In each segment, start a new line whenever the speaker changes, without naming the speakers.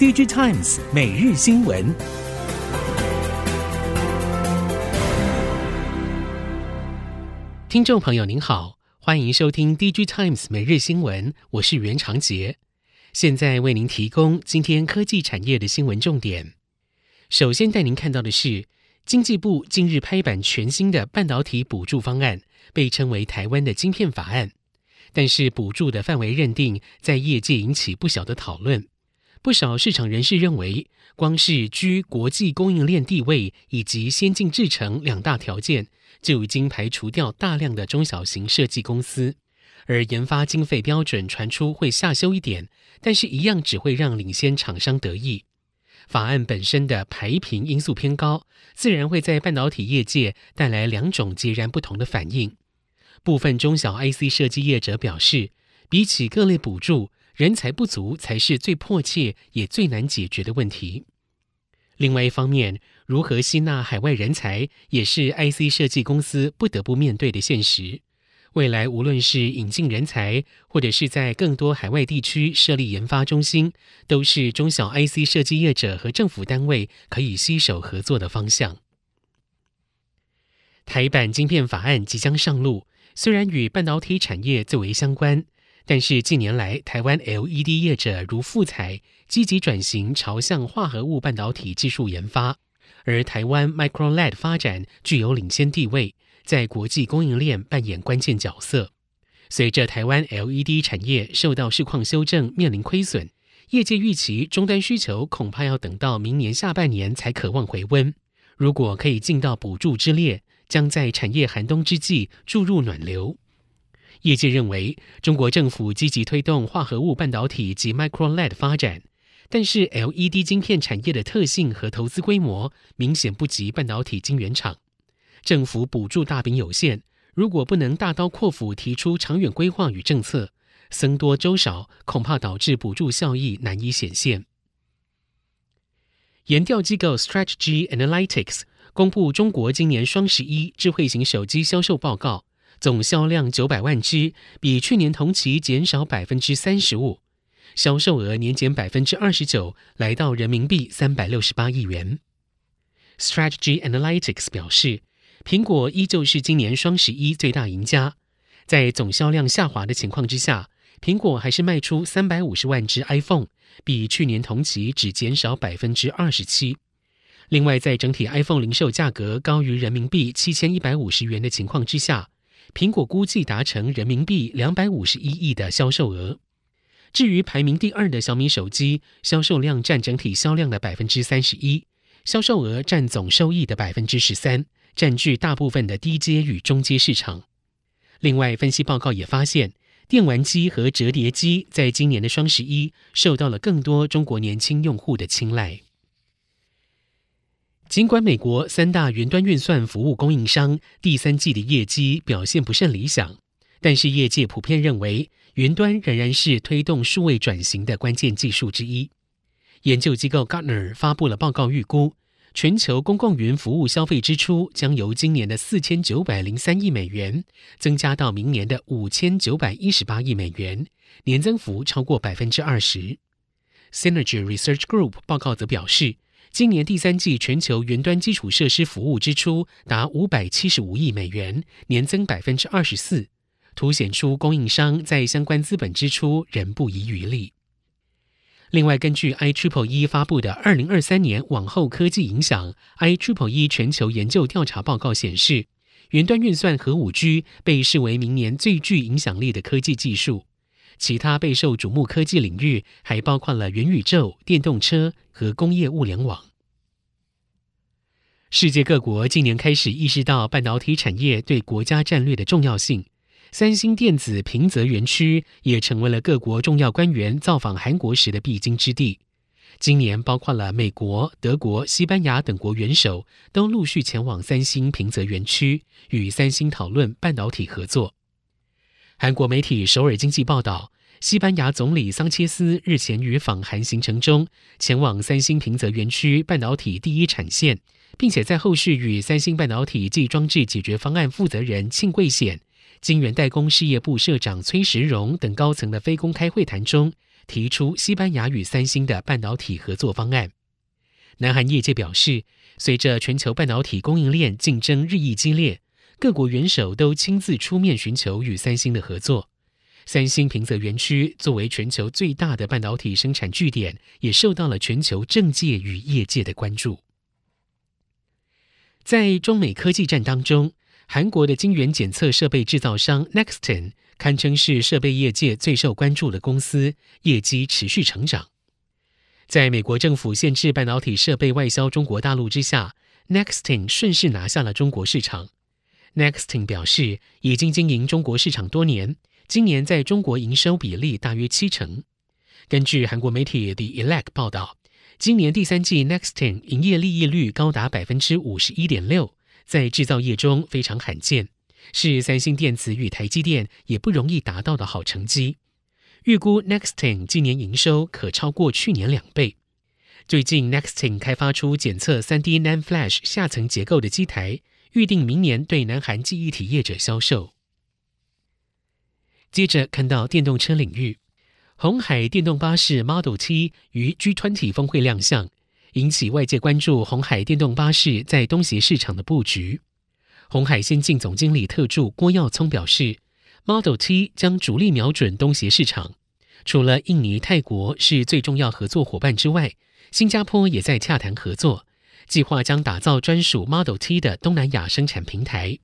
DigiTimes 每日新闻，听众朋友您好，欢迎收听 DigiTimes 每日新闻，我是袁长杰，现在为您提供今天科技产业的新闻重点。首先带您看到的是，经济部近日拍板全新的半导体补助方案，被称为台湾的晶片法案。但是补助的范围认定在业界引起不小的讨论。不少市场人士认为，光是居国际供应链地位以及先进制程两大条件，就已经排除掉大量的中小型设计公司。而研发经费标准传出会下修一点，但是一样只会让领先厂商得益。法案本身的排评因素偏高，自然会在半导体业界带来两种截然不同的反应。部分中小 IC 设计业者表示，比起各类补助，人才不足才是最迫切也最难解决的问题。另外一方面，如何吸纳海外人才，也是 IC 设计公司不得不面对的现实。未来无论是引进人才，或者是在更多海外地区设立研发中心，都是中小 IC 设计业者和政府单位可以携手合作的方向。台版晶片法案即将上路。虽然与半导体产业最为相关，但是近年来台湾 LED 业者如富彩积极转型朝向化合物半导体技术研发，而台湾 Micro LED 发展具有领先地位，在国际供应链扮演关键角色。随着台湾 LED 产业受到市况修正，面临亏损，业界预期终端需求恐怕要等到明年下半年才可望回温。如果可以进到补助之列，将在产业寒冬之际注入暖流。业界认为，中国政府积极推动化合物半导体及 Micro LED 发展，但是 LED 晶片产业的特性和投资规模明显不及半导体晶圆厂。政府补助大饼有限，如果不能大刀阔斧提出长远规划与政策，僧多粥少，恐怕导致补助效益难以显现。研调机构 Strategy Analytics。公布中国今年双十一智慧型手机销售报告，总销量九百万只，比去年同期减少百分之三十五，销售额年减百分之二十九，来到人民币三百六十八亿元。Strategy Analytics 表示，苹果依旧是今年双十一最大赢家，在总销量下滑的情况之下，苹果还是卖出三百五十万只 iPhone，比去年同期只减少百分之二十七。另外，在整体 iPhone 零售价格高于人民币七千一百五十元的情况之下，苹果估计达成人民币两百五十一亿的销售额。至于排名第二的小米手机，销售量占整体销量的百分之三十一，销售额占总收益的百分之十三，占据大部分的低阶与中阶市场。另外，分析报告也发现，电玩机和折叠机在今年的双十一受到了更多中国年轻用户的青睐。尽管美国三大云端运算服务供应商第三季的业绩表现不甚理想，但是业界普遍认为，云端仍然是推动数位转型的关键技术之一。研究机构 Gartner 发布了报告，预估全球公共云服务消费支出将由今年的四千九百零三亿美元增加到明年的五千九百一十八亿美元，年增幅超过百分之二十。Synergy Research Group 报告则表示，今年第三季全球云端基础设施服务支出达五百七十五亿美元，年增百分之二十四，凸显出供应商在相关资本支出仍不遗余力。另外，根据 IEEE 发布的《二零二三年往后科技影响 IEEE 全球研究调查报告》显示，云端运算和五 G 被视为明年最具影响力的科技技术。其他备受瞩目科技领域还包括了元宇宙、电动车和工业物联网。世界各国近年开始意识到半导体产业对国家战略的重要性，三星电子平泽园区也成为了各国重要官员造访韩国时的必经之地。今年，包括了美国、德国、西班牙等国元首都陆续前往三星平泽园区，与三星讨论半导体合作。韩国媒体首尔经济报道，西班牙总理桑切斯日前于访韩行程中，前往三星平泽园区半导体第一产线，并且在后续与三星半导体暨装置解决方案负责人庆贵显、晶圆代工事业部社长崔时荣等高层的非公开会谈中，提出西班牙与三星的半导体合作方案。南韩业界表示，随着全球半导体供应链竞争日益激烈，各国元首都亲自出面寻求与三星的合作。三星平泽园区作为全球最大的半导体生产据点，也受到了全球政界与业界的关注。在中美科技战当中，韩国的晶圆检测设备制造商 Nexten 堪称是设备业界最受关注的公司，业绩持续成长。在美国政府限制半导体设备外销中国大陆之下，Nexten 顺势拿下了中国市场。Nexten 表示，已经经营中国市场多年，今年在中国营收比例大约七成。根据韩国媒体 The Elect 报道，今年第三季，next in 营业利益率高达百分之五十一点六，在制造业中非常罕见，是三星电子与台积电也不容易达到的好成绩。预估 next in 今年营收可超过去年两倍。最近 next in 开发出检测 3D NAND Flash 下层结构的机台，预定明年对南韩记忆体业者销售。接着看到电动车领域，鸿海电动巴士 Model T 于 G20 峰会亮相，引起外界关注。鸿海电动巴士在东协市场的布局。鸿海先进总经理特助郭耀聪表示。Model T 将主力瞄准东协市场，除了印尼、泰国是最重要合作伙伴之外，新加坡也在洽谈合作，计划将打造专属 Model T 的东南亚生产平台。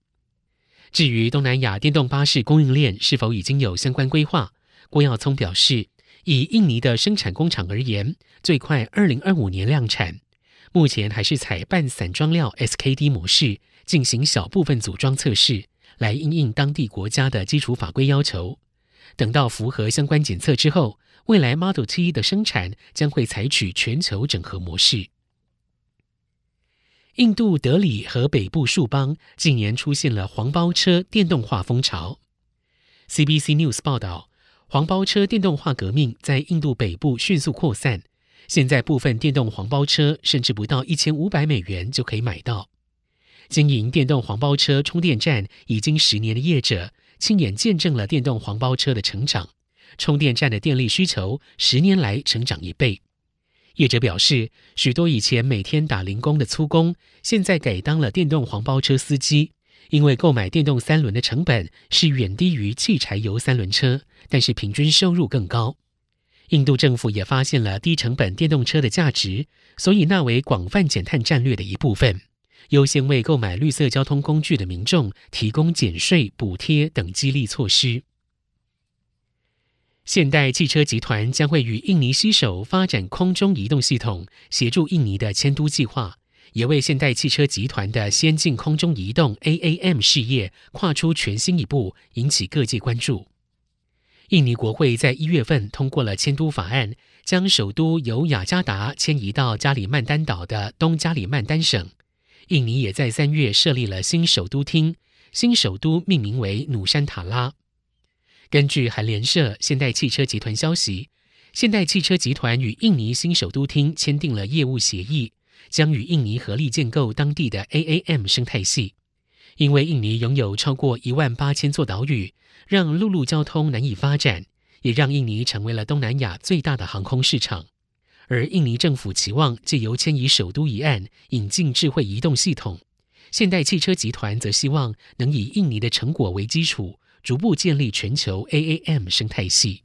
至于东南亚电动巴士供应链是否已经有相关规划，郭耀聪表示，以印尼的生产工厂而言，最快二零二五年量产，目前还是采半散装料 SKD 模式进行小部分组装测试。来应应当地国家的基础法规要求，等到符合相关检测之后，未来 Model T 的生产将会采取全球整合模式。印度德里和北部数邦近年出现了黄包车电动化风潮。CBC News 报道，黄包车电动化革命在印度北部迅速扩散，现在部分电动黄包车甚至不到一千五百美元就可以买到。经营电动黄包车充电站已经十年的业者，亲眼见证了电动黄包车的成长。充电站的电力需求十年来成长一倍。业者表示，许多以前每天打零工的粗工，现在改当了电动黄包车司机，因为购买电动三轮的成本是远低于汽柴油三轮车，但是平均收入更高。印度政府也发现了低成本电动车的价值，所以纳为广泛减碳战略的一部分。优先为购买绿色交通工具的民众提供减税、补贴等激励措施。现代汽车集团将会与印尼携手发展空中移动系统，协助印尼的迁都计划，也为现代汽车集团的先进空中移动 AAM 事业跨出全新一步，引起各界关注。印尼国会在一月份通过了迁都法案，将首都由雅加达迁移到加里曼丹岛的东加里曼丹省。印尼也在三月设立了新首都厅，新首都命名为努山塔拉。根据韩联社现代汽车集团消息，现代汽车集团与印尼新首都厅签订了业务协议，将与印尼合力建构当地的 AAM 生态系。因为印尼拥有超过一万八千座岛屿，让陆路交通难以发展，也让印尼成为了东南亚最大的航空市场。而印尼政府期望借由迁移首都一案，引进智慧移动系统；现代汽车集团则希望能以印尼的成果为基础，逐步建立全球 AAM 生态系。